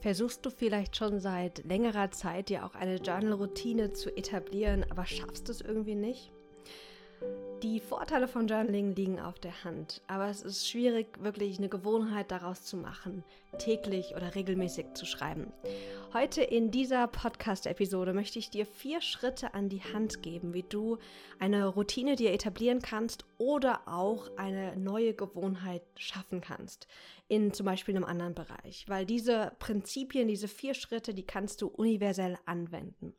Versuchst du vielleicht schon seit längerer Zeit, dir auch eine Journal-Routine zu etablieren, aber schaffst es irgendwie nicht? Die Vorteile von Journaling liegen auf der Hand, aber es ist schwierig, wirklich eine Gewohnheit daraus zu machen, täglich oder regelmäßig zu schreiben. Heute in dieser Podcast-Episode möchte ich dir vier Schritte an die Hand geben, wie du eine Routine dir etablieren kannst oder auch eine neue Gewohnheit schaffen kannst, in zum Beispiel einem anderen Bereich, weil diese Prinzipien, diese vier Schritte, die kannst du universell anwenden.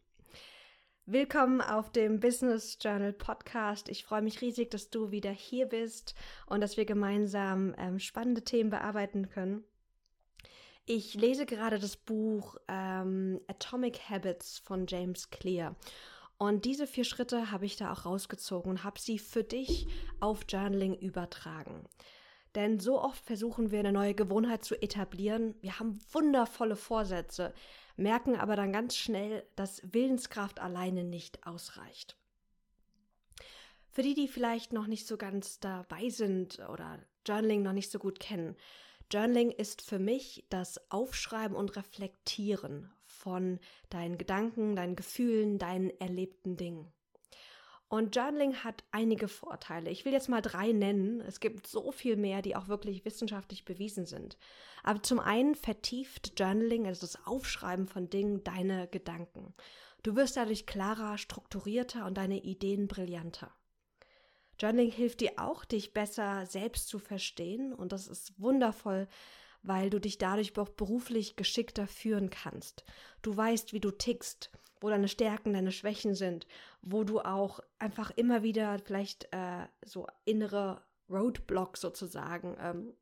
Willkommen auf dem Business Journal Podcast. Ich freue mich riesig, dass du wieder hier bist und dass wir gemeinsam ähm, spannende Themen bearbeiten können. Ich lese gerade das Buch ähm, Atomic Habits von James Clear. Und diese vier Schritte habe ich da auch rausgezogen und habe sie für dich auf Journaling übertragen. Denn so oft versuchen wir eine neue Gewohnheit zu etablieren. Wir haben wundervolle Vorsätze, merken aber dann ganz schnell, dass Willenskraft alleine nicht ausreicht. Für die, die vielleicht noch nicht so ganz dabei sind oder Journaling noch nicht so gut kennen, Journaling ist für mich das Aufschreiben und Reflektieren von deinen Gedanken, deinen Gefühlen, deinen erlebten Dingen. Und Journaling hat einige Vorteile. Ich will jetzt mal drei nennen. Es gibt so viel mehr, die auch wirklich wissenschaftlich bewiesen sind. Aber zum einen vertieft Journaling, also das Aufschreiben von Dingen, deine Gedanken. Du wirst dadurch klarer, strukturierter und deine Ideen brillanter. Journaling hilft dir auch, dich besser selbst zu verstehen und das ist wundervoll, weil du dich dadurch auch beruflich geschickter führen kannst. Du weißt, wie du tickst, wo deine Stärken, deine Schwächen sind, wo du auch einfach immer wieder vielleicht äh, so innere Roadblocks sozusagen ähm,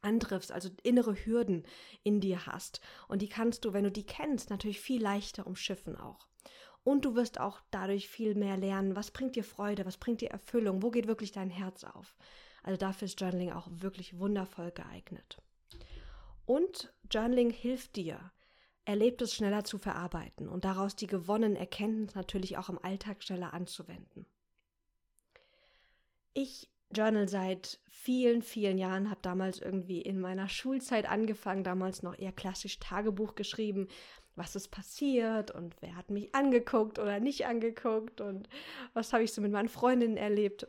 antriffst, also innere Hürden in dir hast. Und die kannst du, wenn du die kennst, natürlich viel leichter umschiffen auch. Und du wirst auch dadurch viel mehr lernen, was bringt dir Freude, was bringt dir Erfüllung, wo geht wirklich dein Herz auf. Also dafür ist Journaling auch wirklich wundervoll geeignet. Und Journaling hilft dir, Erlebtes schneller zu verarbeiten und daraus die gewonnenen Erkenntnisse natürlich auch im Alltag schneller anzuwenden. Ich journal seit vielen, vielen Jahren, habe damals irgendwie in meiner Schulzeit angefangen, damals noch eher klassisch Tagebuch geschrieben, was ist passiert und wer hat mich angeguckt oder nicht angeguckt und was habe ich so mit meinen Freundinnen erlebt.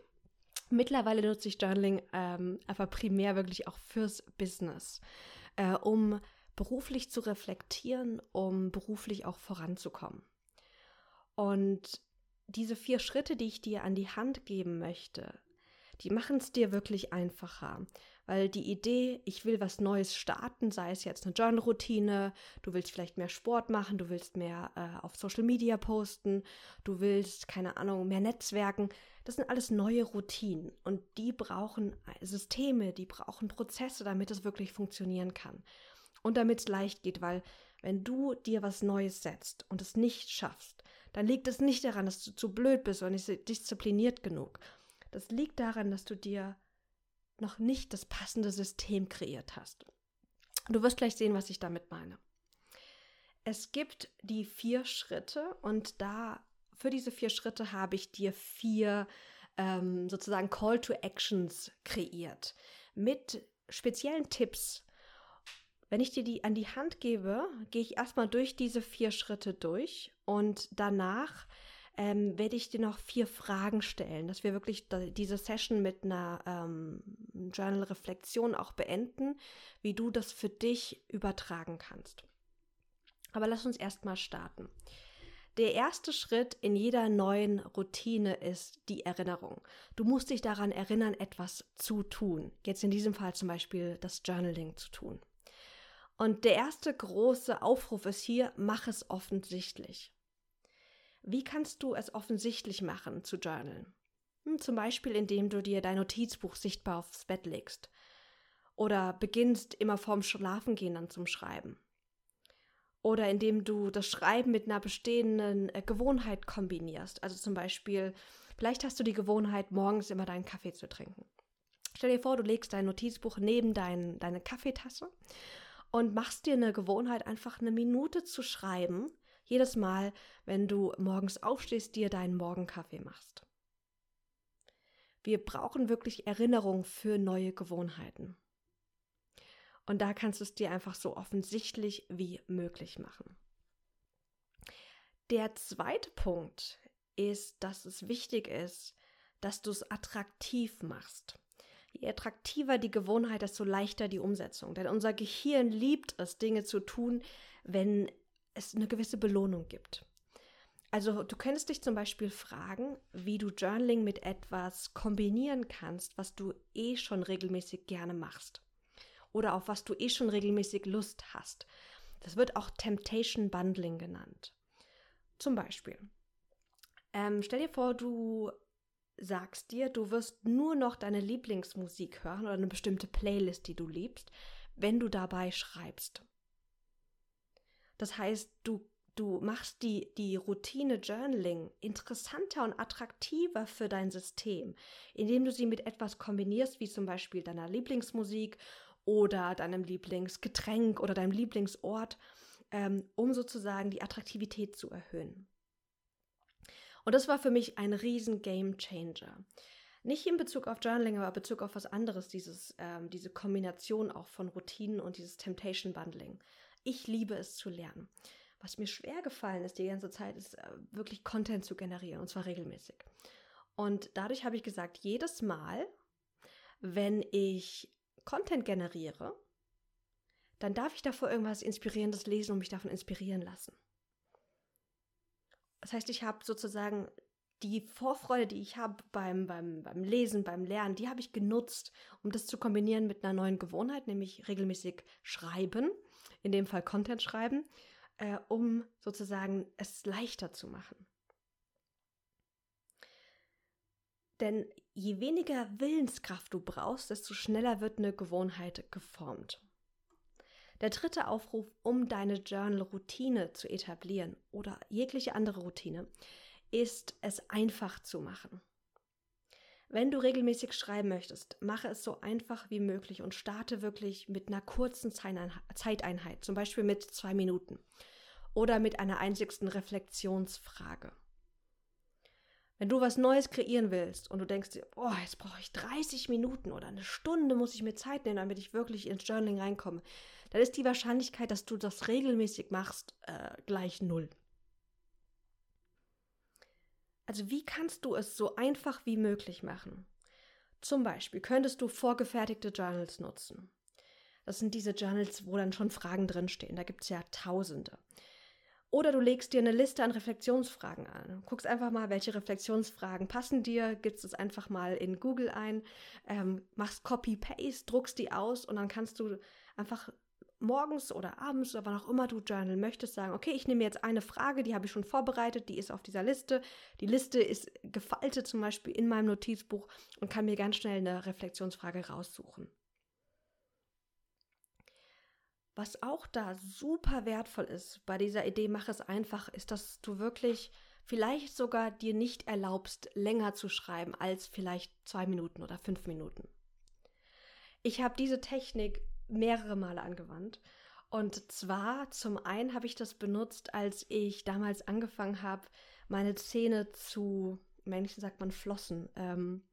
Mittlerweile nutze ich Journaling ähm, aber primär wirklich auch fürs Business, äh, um beruflich zu reflektieren, um beruflich auch voranzukommen. Und diese vier Schritte, die ich dir an die Hand geben möchte, die machen es dir wirklich einfacher. Weil die Idee, ich will was Neues starten, sei es jetzt eine Journal-Routine, du willst vielleicht mehr Sport machen, du willst mehr äh, auf Social Media posten, du willst, keine Ahnung, mehr Netzwerken, das sind alles neue Routinen und die brauchen Systeme, die brauchen Prozesse, damit es wirklich funktionieren kann und damit es leicht geht, weil wenn du dir was Neues setzt und es nicht schaffst, dann liegt es nicht daran, dass du zu blöd bist oder nicht diszipliniert genug. Das liegt daran, dass du dir noch nicht das passende System kreiert hast. Du wirst gleich sehen, was ich damit meine. Es gibt die vier Schritte und da für diese vier Schritte habe ich dir vier ähm, sozusagen Call to Actions kreiert mit speziellen Tipps, wenn ich dir die an die Hand gebe, gehe ich erstmal durch diese vier Schritte durch und danach ähm, werde ich dir noch vier Fragen stellen, dass wir wirklich diese Session mit einer ähm, Journal-Reflexion auch beenden, wie du das für dich übertragen kannst. Aber lass uns erstmal starten. Der erste Schritt in jeder neuen Routine ist die Erinnerung. Du musst dich daran erinnern, etwas zu tun. Jetzt in diesem Fall zum Beispiel das Journaling zu tun. Und der erste große Aufruf ist hier, mach es offensichtlich. Wie kannst du es offensichtlich machen zu journalen? Hm, zum Beispiel, indem du dir dein Notizbuch sichtbar aufs Bett legst. Oder beginnst immer vorm Schlafengehen dann zum Schreiben. Oder indem du das Schreiben mit einer bestehenden äh, Gewohnheit kombinierst. Also zum Beispiel, vielleicht hast du die Gewohnheit, morgens immer deinen Kaffee zu trinken. Stell dir vor, du legst dein Notizbuch neben dein, deine Kaffeetasse und machst dir eine Gewohnheit, einfach eine Minute zu schreiben, jedes Mal, wenn du morgens aufstehst, dir deinen Morgenkaffee machst. Wir brauchen wirklich Erinnerung für neue Gewohnheiten. Und da kannst du es dir einfach so offensichtlich wie möglich machen. Der zweite Punkt ist, dass es wichtig ist, dass du es attraktiv machst. Je attraktiver die Gewohnheit, desto leichter die Umsetzung. Denn unser Gehirn liebt es, Dinge zu tun, wenn es eine gewisse Belohnung gibt. Also du könntest dich zum Beispiel fragen, wie du Journaling mit etwas kombinieren kannst, was du eh schon regelmäßig gerne machst. Oder auf was du eh schon regelmäßig Lust hast. Das wird auch Temptation Bundling genannt. Zum Beispiel, ähm, stell dir vor, du sagst dir, du wirst nur noch deine Lieblingsmusik hören oder eine bestimmte Playlist, die du liebst, wenn du dabei schreibst. Das heißt, du, du machst die, die Routine Journaling interessanter und attraktiver für dein System, indem du sie mit etwas kombinierst, wie zum Beispiel deiner Lieblingsmusik oder deinem Lieblingsgetränk oder deinem Lieblingsort, ähm, um sozusagen die Attraktivität zu erhöhen. Und das war für mich ein riesen Game Changer. Nicht in Bezug auf Journaling, aber in Bezug auf was anderes, dieses, ähm, diese Kombination auch von Routinen und dieses Temptation Bundling. Ich liebe es zu lernen. Was mir schwer gefallen ist die ganze Zeit, ist äh, wirklich Content zu generieren und zwar regelmäßig. Und dadurch habe ich gesagt, jedes Mal, wenn ich Content generiere, dann darf ich davor irgendwas Inspirierendes lesen und mich davon inspirieren lassen. Das heißt, ich habe sozusagen die Vorfreude, die ich habe beim, beim, beim Lesen, beim Lernen, die habe ich genutzt, um das zu kombinieren mit einer neuen Gewohnheit, nämlich regelmäßig schreiben in dem Fall Content schreiben, äh, um sozusagen es leichter zu machen. Denn je weniger Willenskraft du brauchst, desto schneller wird eine Gewohnheit geformt. Der dritte Aufruf, um deine Journal-Routine zu etablieren oder jegliche andere Routine, ist es einfach zu machen. Wenn du regelmäßig schreiben möchtest, mache es so einfach wie möglich und starte wirklich mit einer kurzen Zeiteinheit, zum Beispiel mit zwei Minuten oder mit einer einzigsten Reflexionsfrage. Wenn du was Neues kreieren willst und du denkst dir, oh, jetzt brauche ich 30 Minuten oder eine Stunde muss ich mir Zeit nehmen, damit ich wirklich ins Journaling reinkomme, dann ist die Wahrscheinlichkeit, dass du das regelmäßig machst, äh, gleich null. Also wie kannst du es so einfach wie möglich machen? Zum Beispiel könntest du vorgefertigte Journals nutzen. Das sind diese Journals, wo dann schon Fragen drinstehen. Da gibt es ja tausende. Oder du legst dir eine Liste an Reflexionsfragen an. Guckst einfach mal, welche Reflexionsfragen passen dir, gibst es einfach mal in Google ein, ähm, machst Copy-Paste, druckst die aus und dann kannst du einfach morgens oder abends oder wann auch immer du Journal möchtest, sagen, okay, ich nehme jetzt eine Frage, die habe ich schon vorbereitet, die ist auf dieser Liste. Die Liste ist gefaltet zum Beispiel in meinem Notizbuch und kann mir ganz schnell eine Reflexionsfrage raussuchen. Was auch da super wertvoll ist bei dieser Idee, mach es einfach, ist, dass du wirklich vielleicht sogar dir nicht erlaubst, länger zu schreiben als vielleicht zwei Minuten oder fünf Minuten. Ich habe diese Technik mehrere Male angewandt. Und zwar zum einen habe ich das benutzt, als ich damals angefangen habe, meine Zähne zu, im sagt man flossen. Ähm,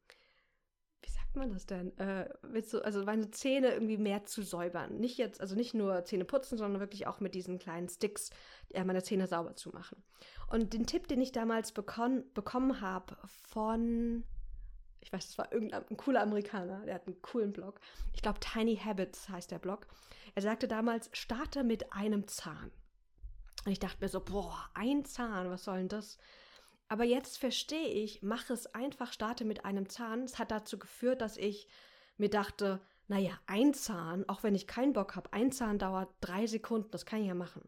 man das denn? Äh, so, also meine Zähne irgendwie mehr zu säubern. Nicht jetzt, also nicht nur Zähne putzen, sondern wirklich auch mit diesen kleinen Sticks äh, meine Zähne sauber zu machen. Und den Tipp, den ich damals bekon bekommen habe von ich weiß, das war irgendein cooler Amerikaner, der hat einen coolen Blog. Ich glaube, Tiny Habits heißt der Blog. Er sagte damals, starte mit einem Zahn. Und ich dachte mir so, boah, ein Zahn, was soll denn das? Aber jetzt verstehe ich, mach es einfach, starte mit einem Zahn. Es hat dazu geführt, dass ich mir dachte, naja, ein Zahn, auch wenn ich keinen Bock habe, ein Zahn dauert drei Sekunden, das kann ich ja machen.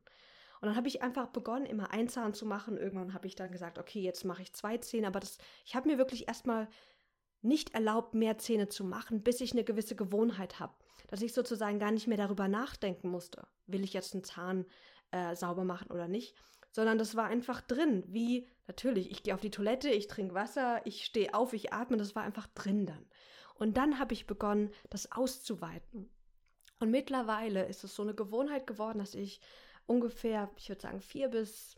Und dann habe ich einfach begonnen, immer ein Zahn zu machen. Irgendwann habe ich dann gesagt, okay, jetzt mache ich zwei Zähne. Aber das, ich habe mir wirklich erstmal nicht erlaubt, mehr Zähne zu machen, bis ich eine gewisse Gewohnheit habe. Dass ich sozusagen gar nicht mehr darüber nachdenken musste, will ich jetzt einen Zahn äh, sauber machen oder nicht, sondern das war einfach drin. Wie, natürlich, ich gehe auf die Toilette, ich trinke Wasser, ich stehe auf, ich atme, das war einfach drin dann. Und dann habe ich begonnen, das auszuweiten. Und mittlerweile ist es so eine Gewohnheit geworden, dass ich ungefähr, ich würde sagen, vier bis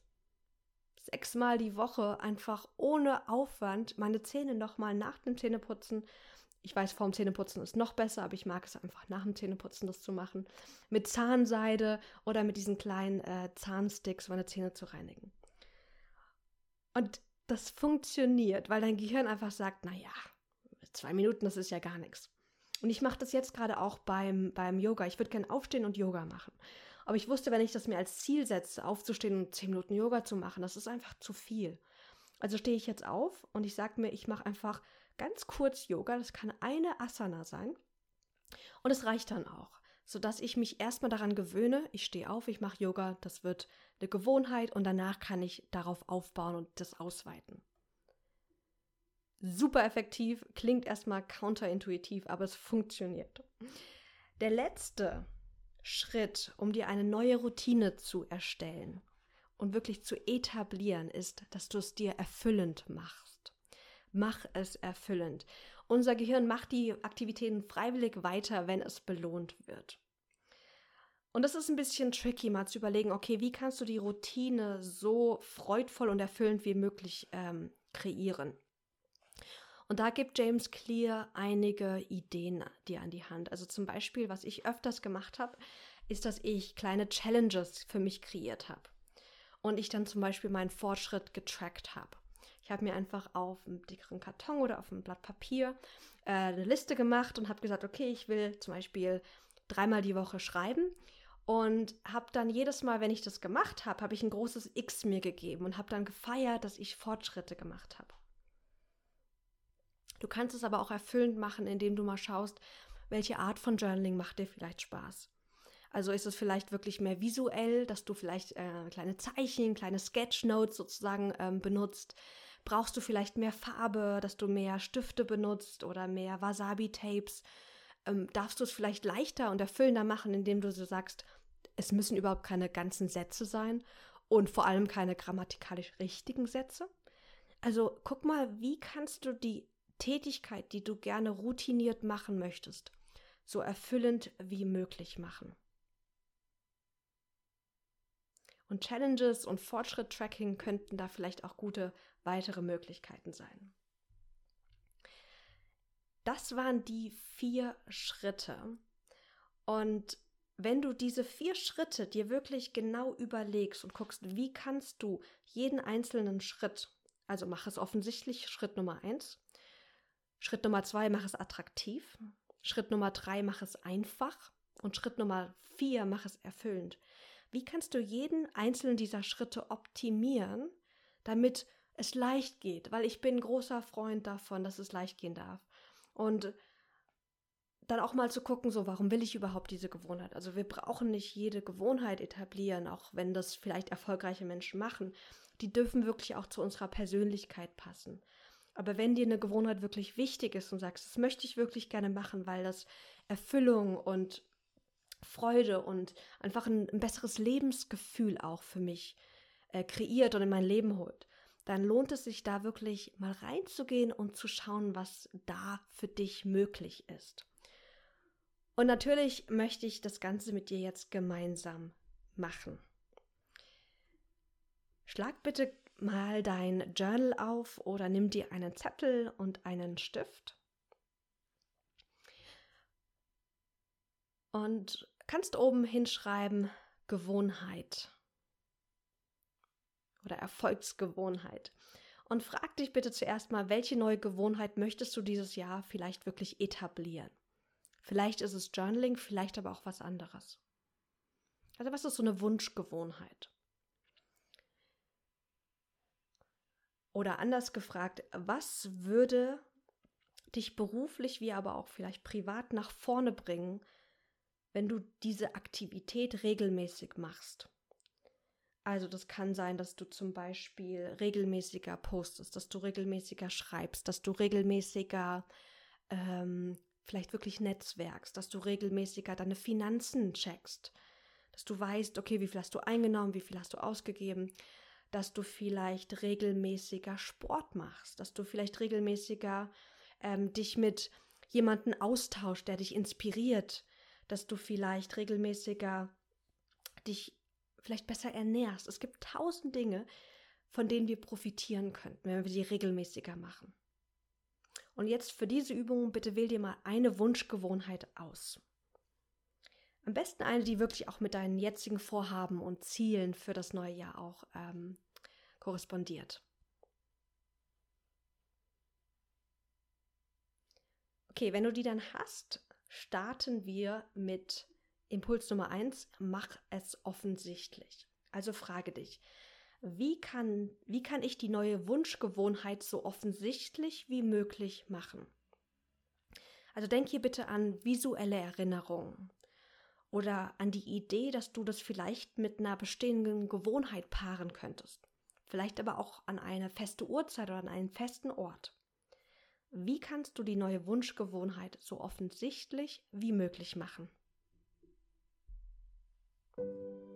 sechsmal die Woche einfach ohne Aufwand meine Zähne nochmal nach dem Zähneputzen Ich weiß, vorm Zähneputzen ist noch besser, aber ich mag es einfach nach dem Zähneputzen das zu machen. Mit Zahnseide oder mit diesen kleinen äh, Zahnsticks meine Zähne zu reinigen. Und das funktioniert, weil dein Gehirn einfach sagt, naja, zwei Minuten, das ist ja gar nichts. Und ich mache das jetzt gerade auch beim, beim Yoga. Ich würde gerne aufstehen und Yoga machen. Aber ich wusste, wenn ich das mir als Ziel setze, aufzustehen und zehn Minuten Yoga zu machen, das ist einfach zu viel. Also stehe ich jetzt auf und ich sage mir, ich mache einfach ganz kurz Yoga. Das kann eine Asana sein. Und es reicht dann auch, sodass ich mich erstmal daran gewöhne. Ich stehe auf, ich mache Yoga. Das wird eine Gewohnheit und danach kann ich darauf aufbauen und das ausweiten super effektiv, klingt erstmal counterintuitiv, aber es funktioniert. Der letzte Schritt, um dir eine neue Routine zu erstellen und wirklich zu etablieren, ist, dass du es dir erfüllend machst. Mach es erfüllend. Unser Gehirn macht die Aktivitäten freiwillig weiter, wenn es belohnt wird. Und das ist ein bisschen tricky, mal zu überlegen, okay, wie kannst du die Routine so freudvoll und erfüllend wie möglich ähm, kreieren? Und da gibt James Clear einige Ideen dir an die Hand. Also zum Beispiel, was ich öfters gemacht habe, ist, dass ich kleine Challenges für mich kreiert habe. Und ich dann zum Beispiel meinen Fortschritt getrackt habe. Ich habe mir einfach auf einem dickeren Karton oder auf einem Blatt Papier äh, eine Liste gemacht und habe gesagt, okay, ich will zum Beispiel dreimal die Woche schreiben und habe dann jedes Mal, wenn ich das gemacht habe, habe ich ein großes X mir gegeben und habe dann gefeiert, dass ich Fortschritte gemacht habe. Du kannst es aber auch erfüllend machen, indem du mal schaust, welche Art von Journaling macht dir vielleicht Spaß. Also ist es vielleicht wirklich mehr visuell, dass du vielleicht äh, kleine Zeichen, kleine Sketchnotes sozusagen ähm, benutzt. Brauchst du vielleicht mehr Farbe, dass du mehr Stifte benutzt oder mehr Wasabi-Tapes? Ähm, darfst du es vielleicht leichter und erfüllender machen, indem du so sagst, es müssen überhaupt keine ganzen Sätze sein und vor allem keine grammatikalisch richtigen Sätze? Also guck mal, wie kannst du die Tätigkeit, die du gerne routiniert machen möchtest, so erfüllend wie möglich machen. Und Challenges und Fortschritt-Tracking könnten da vielleicht auch gute weitere Möglichkeiten sein. Das waren die vier Schritte. Und wenn du diese vier Schritte dir wirklich genau überlegst und guckst, wie kannst du jeden einzelnen Schritt, also mach es offensichtlich, Schritt Nummer eins, Schritt Nummer zwei, mach es attraktiv. Schritt Nummer drei, mach es einfach. Und Schritt Nummer vier, mach es erfüllend. Wie kannst du jeden einzelnen dieser Schritte optimieren, damit es leicht geht? Weil ich bin großer Freund davon, dass es leicht gehen darf. Und dann auch mal zu gucken, so, warum will ich überhaupt diese Gewohnheit? Also wir brauchen nicht jede Gewohnheit etablieren, auch wenn das vielleicht erfolgreiche Menschen machen. Die dürfen wirklich auch zu unserer Persönlichkeit passen. Aber wenn dir eine Gewohnheit wirklich wichtig ist und sagst, das möchte ich wirklich gerne machen, weil das Erfüllung und Freude und einfach ein, ein besseres Lebensgefühl auch für mich äh, kreiert und in mein Leben holt, dann lohnt es sich da wirklich mal reinzugehen und zu schauen, was da für dich möglich ist. Und natürlich möchte ich das Ganze mit dir jetzt gemeinsam machen. Schlag bitte mal dein Journal auf oder nimm dir einen Zettel und einen Stift. Und kannst oben hinschreiben Gewohnheit oder Erfolgsgewohnheit. Und frag dich bitte zuerst mal, welche neue Gewohnheit möchtest du dieses Jahr vielleicht wirklich etablieren? Vielleicht ist es Journaling, vielleicht aber auch was anderes. Also was ist so eine Wunschgewohnheit? Oder anders gefragt, was würde dich beruflich wie aber auch vielleicht privat nach vorne bringen, wenn du diese Aktivität regelmäßig machst? Also das kann sein, dass du zum Beispiel regelmäßiger postest, dass du regelmäßiger schreibst, dass du regelmäßiger ähm, vielleicht wirklich netzwerkst, dass du regelmäßiger deine Finanzen checkst, dass du weißt, okay, wie viel hast du eingenommen, wie viel hast du ausgegeben, dass du vielleicht regelmäßiger Sport machst, dass du vielleicht regelmäßiger ähm, dich mit jemandem austauscht, der dich inspiriert, dass du vielleicht regelmäßiger dich vielleicht besser ernährst. Es gibt tausend Dinge, von denen wir profitieren könnten, wenn wir sie regelmäßiger machen. Und jetzt für diese Übung bitte wähl dir mal eine Wunschgewohnheit aus. Am besten eine, die wirklich auch mit deinen jetzigen Vorhaben und Zielen für das neue Jahr auch ähm, korrespondiert. Okay, wenn du die dann hast, starten wir mit Impuls Nummer 1, mach es offensichtlich. Also frage dich, wie kann, wie kann ich die neue Wunschgewohnheit so offensichtlich wie möglich machen? Also denk hier bitte an visuelle Erinnerungen oder an die Idee, dass du das vielleicht mit einer bestehenden Gewohnheit paaren könntest. Vielleicht aber auch an eine feste Uhrzeit oder an einen festen Ort. Wie kannst du die neue Wunschgewohnheit so offensichtlich wie möglich machen? Thank you.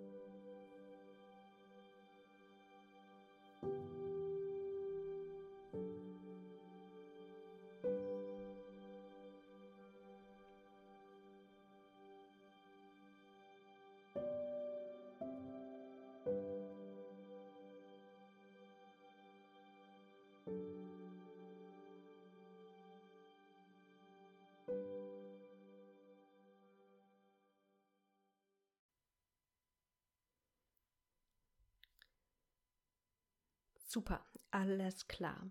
Super, alles klar.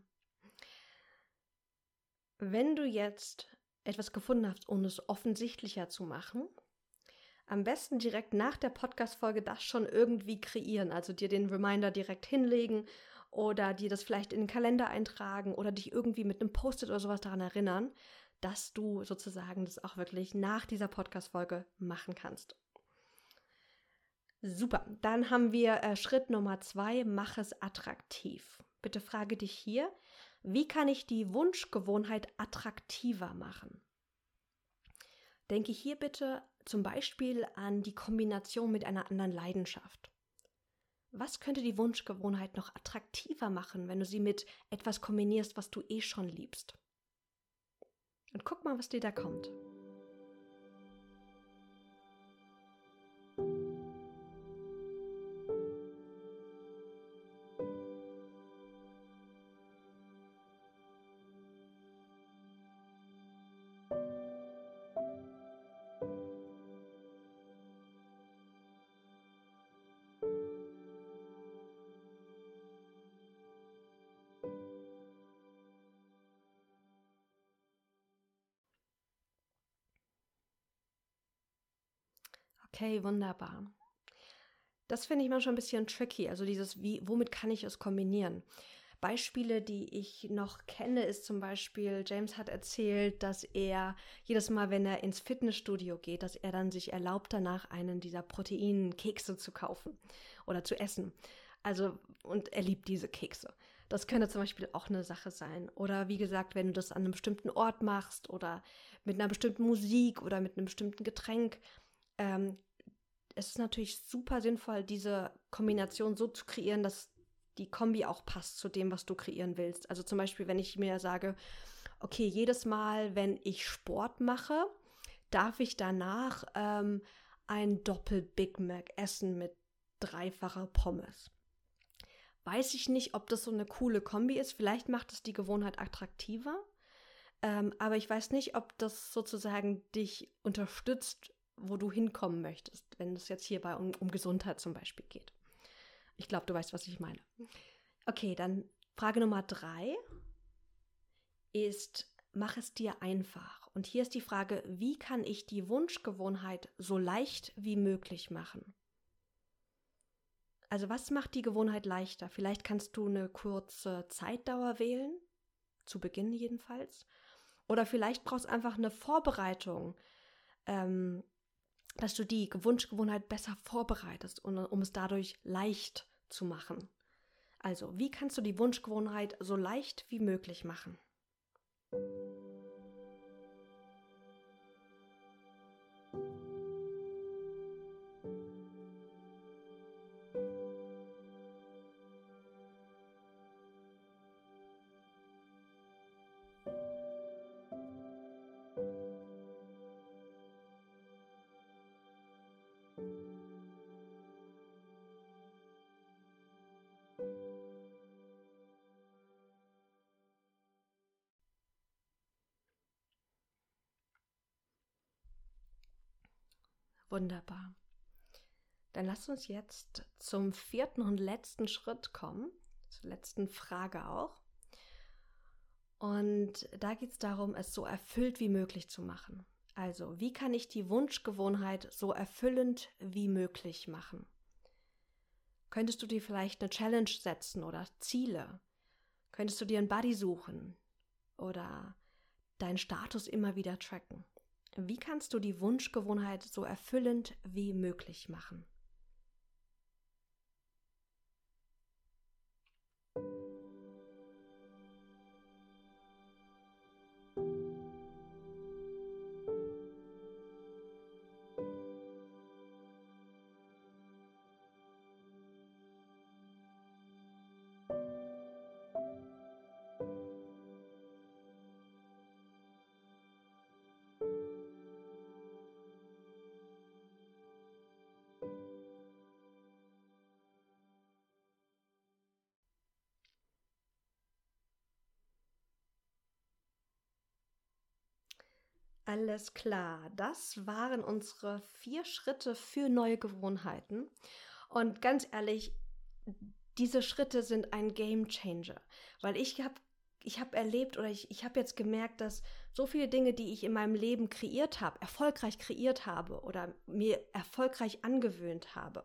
Wenn du jetzt etwas gefunden hast, um es offensichtlicher zu machen, am besten direkt nach der Podcast-Folge das schon irgendwie kreieren, also dir den Reminder direkt hinlegen oder dir das vielleicht in den Kalender eintragen oder dich irgendwie mit einem Post-it oder sowas daran erinnern, dass du sozusagen das auch wirklich nach dieser Podcast-Folge machen kannst. Super, dann haben wir äh, Schritt Nummer zwei, mach es attraktiv. Bitte frage dich hier, wie kann ich die Wunschgewohnheit attraktiver machen? Denke hier bitte zum Beispiel an die Kombination mit einer anderen Leidenschaft. Was könnte die Wunschgewohnheit noch attraktiver machen, wenn du sie mit etwas kombinierst, was du eh schon liebst? Und guck mal, was dir da kommt. Okay, wunderbar. Das finde ich manchmal ein bisschen tricky. Also dieses, wie, womit kann ich es kombinieren? Beispiele, die ich noch kenne, ist zum Beispiel, James hat erzählt, dass er jedes Mal, wenn er ins Fitnessstudio geht, dass er dann sich erlaubt, danach einen dieser Proteinkekse zu kaufen oder zu essen. Also, und er liebt diese Kekse. Das könnte zum Beispiel auch eine Sache sein. Oder wie gesagt, wenn du das an einem bestimmten Ort machst oder mit einer bestimmten Musik oder mit einem bestimmten Getränk, ähm, es ist natürlich super sinnvoll, diese Kombination so zu kreieren, dass die Kombi auch passt zu dem, was du kreieren willst. Also zum Beispiel, wenn ich mir sage, okay, jedes Mal, wenn ich Sport mache, darf ich danach ähm, ein Doppel-Big Mac essen mit dreifacher Pommes. Weiß ich nicht, ob das so eine coole Kombi ist. Vielleicht macht es die Gewohnheit attraktiver. Ähm, aber ich weiß nicht, ob das sozusagen dich unterstützt, wo du hinkommen möchtest, wenn es jetzt hierbei um, um Gesundheit zum Beispiel geht. Ich glaube, du weißt, was ich meine. Okay, dann Frage Nummer drei ist, mach es dir einfach. Und hier ist die Frage, wie kann ich die Wunschgewohnheit so leicht wie möglich machen? Also was macht die Gewohnheit leichter? Vielleicht kannst du eine kurze Zeitdauer wählen, zu Beginn jedenfalls. Oder vielleicht brauchst du einfach eine Vorbereitung, ähm, dass du die Wunschgewohnheit besser vorbereitest, um, um es dadurch leicht zu machen. Also, wie kannst du die Wunschgewohnheit so leicht wie möglich machen? Wunderbar. Dann lass uns jetzt zum vierten und letzten Schritt kommen, zur letzten Frage auch. Und da geht es darum, es so erfüllt wie möglich zu machen. Also, wie kann ich die Wunschgewohnheit so erfüllend wie möglich machen? Könntest du dir vielleicht eine Challenge setzen oder Ziele? Könntest du dir einen Buddy suchen oder deinen Status immer wieder tracken? Wie kannst du die Wunschgewohnheit so erfüllend wie möglich machen? Alles klar, das waren unsere vier Schritte für neue Gewohnheiten. Und ganz ehrlich, diese Schritte sind ein Game Changer, weil ich habe ich habe erlebt oder ich, ich habe jetzt gemerkt, dass so viele Dinge, die ich in meinem Leben kreiert habe, erfolgreich kreiert habe oder mir erfolgreich angewöhnt habe,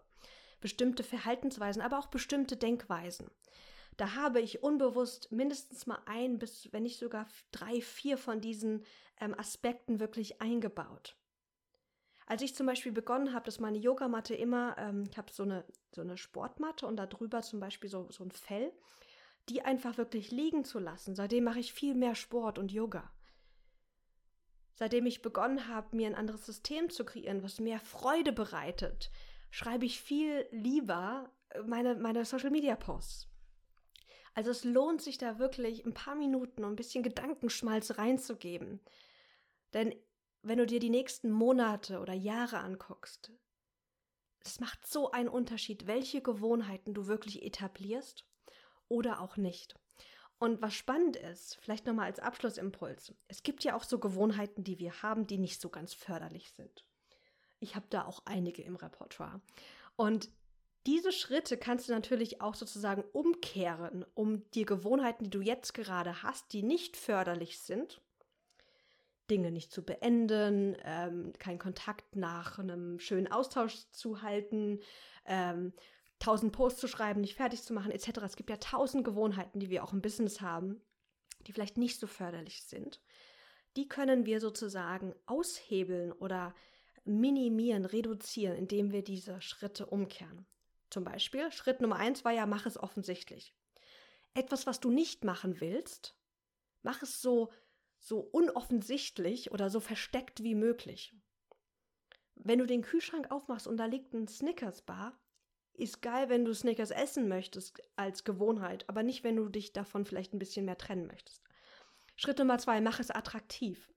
bestimmte Verhaltensweisen, aber auch bestimmte Denkweisen, da habe ich unbewusst mindestens mal ein bis, wenn nicht sogar drei, vier von diesen ähm, Aspekten wirklich eingebaut. Als ich zum Beispiel begonnen habe, dass meine Yogamatte immer, ähm, ich habe so eine, so eine Sportmatte und darüber zum Beispiel so, so ein Fell, die einfach wirklich liegen zu lassen. Seitdem mache ich viel mehr Sport und Yoga. Seitdem ich begonnen habe, mir ein anderes System zu kreieren, was mehr Freude bereitet, schreibe ich viel lieber äh, meine, meine Social Media Posts. Also es lohnt sich da wirklich ein paar Minuten, um ein bisschen Gedankenschmalz reinzugeben. Denn wenn du dir die nächsten Monate oder Jahre anguckst, es macht so einen Unterschied, welche Gewohnheiten du wirklich etablierst oder auch nicht. Und was spannend ist, vielleicht nochmal als Abschlussimpuls, es gibt ja auch so Gewohnheiten, die wir haben, die nicht so ganz förderlich sind. Ich habe da auch einige im Repertoire. Und diese Schritte kannst du natürlich auch sozusagen umkehren, um die Gewohnheiten, die du jetzt gerade hast, die nicht förderlich sind, Dinge nicht zu beenden, ähm, keinen Kontakt nach einem schönen Austausch zu halten, ähm, tausend Posts zu schreiben, nicht fertig zu machen, etc. Es gibt ja tausend Gewohnheiten, die wir auch im Business haben, die vielleicht nicht so förderlich sind. Die können wir sozusagen aushebeln oder minimieren, reduzieren, indem wir diese Schritte umkehren. Zum Beispiel, Schritt Nummer eins war ja, mach es offensichtlich. Etwas, was du nicht machen willst, mach es so, so unoffensichtlich oder so versteckt wie möglich. Wenn du den Kühlschrank aufmachst und da liegt ein Snickers-Bar, ist geil, wenn du Snickers essen möchtest als Gewohnheit, aber nicht, wenn du dich davon vielleicht ein bisschen mehr trennen möchtest. Schritt Nummer zwei, mach es attraktiv.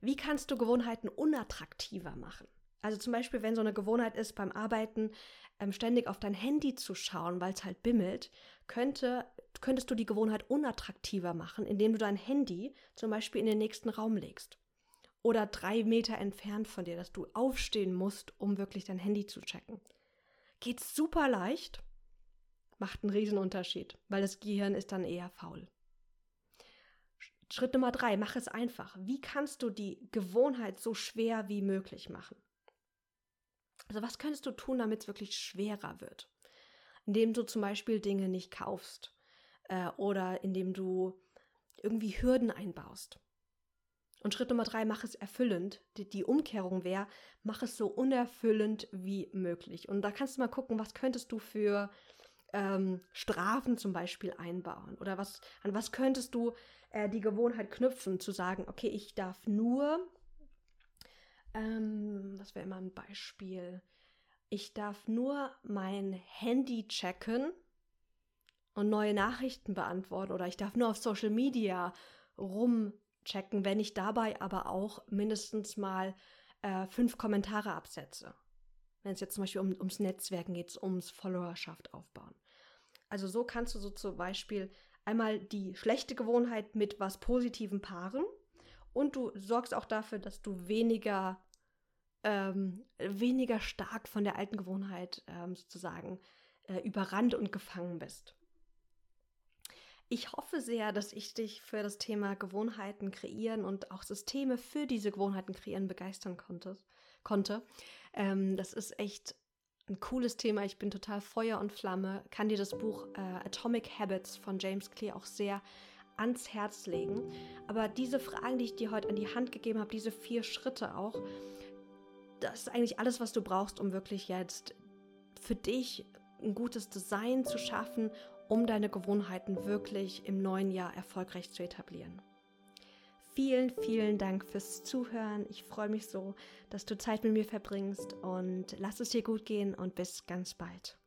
Wie kannst du Gewohnheiten unattraktiver machen? Also zum Beispiel, wenn so eine Gewohnheit ist, beim Arbeiten ähm, ständig auf dein Handy zu schauen, weil es halt bimmelt, könnte, könntest du die Gewohnheit unattraktiver machen, indem du dein Handy zum Beispiel in den nächsten Raum legst. Oder drei Meter entfernt von dir, dass du aufstehen musst, um wirklich dein Handy zu checken. Geht super leicht, macht einen Riesenunterschied, weil das Gehirn ist dann eher faul. Schritt Nummer drei, mach es einfach. Wie kannst du die Gewohnheit so schwer wie möglich machen? Also was könntest du tun, damit es wirklich schwerer wird? Indem du zum Beispiel Dinge nicht kaufst äh, oder indem du irgendwie Hürden einbaust. Und Schritt Nummer drei, mach es erfüllend. Die, die Umkehrung wäre, mach es so unerfüllend wie möglich. Und da kannst du mal gucken, was könntest du für ähm, Strafen zum Beispiel einbauen? Oder was, an was könntest du äh, die Gewohnheit knüpfen, zu sagen, okay, ich darf nur ähm, was wäre immer ein Beispiel? Ich darf nur mein Handy checken und neue Nachrichten beantworten oder ich darf nur auf Social Media rumchecken, wenn ich dabei aber auch mindestens mal äh, fünf Kommentare absetze. Wenn es jetzt zum Beispiel um, ums Netzwerken geht, ums Followerschaft aufbauen. Also so kannst du so zum Beispiel einmal die schlechte Gewohnheit mit was Positivem paaren und du sorgst auch dafür, dass du weniger ähm, weniger stark von der alten Gewohnheit ähm, sozusagen äh, überrannt und gefangen bist. Ich hoffe sehr, dass ich dich für das Thema Gewohnheiten kreieren und auch Systeme für diese Gewohnheiten kreieren begeistern konnte. konnte. Ähm, das ist echt ein cooles Thema. Ich bin total Feuer und Flamme. Kann dir das Buch äh, Atomic Habits von James Clear auch sehr ans Herz legen. Aber diese Fragen, die ich dir heute an die Hand gegeben habe, diese vier Schritte auch, das ist eigentlich alles, was du brauchst, um wirklich jetzt für dich ein gutes Design zu schaffen, um deine Gewohnheiten wirklich im neuen Jahr erfolgreich zu etablieren. Vielen, vielen Dank fürs Zuhören. Ich freue mich so, dass du Zeit mit mir verbringst und lass es dir gut gehen und bis ganz bald.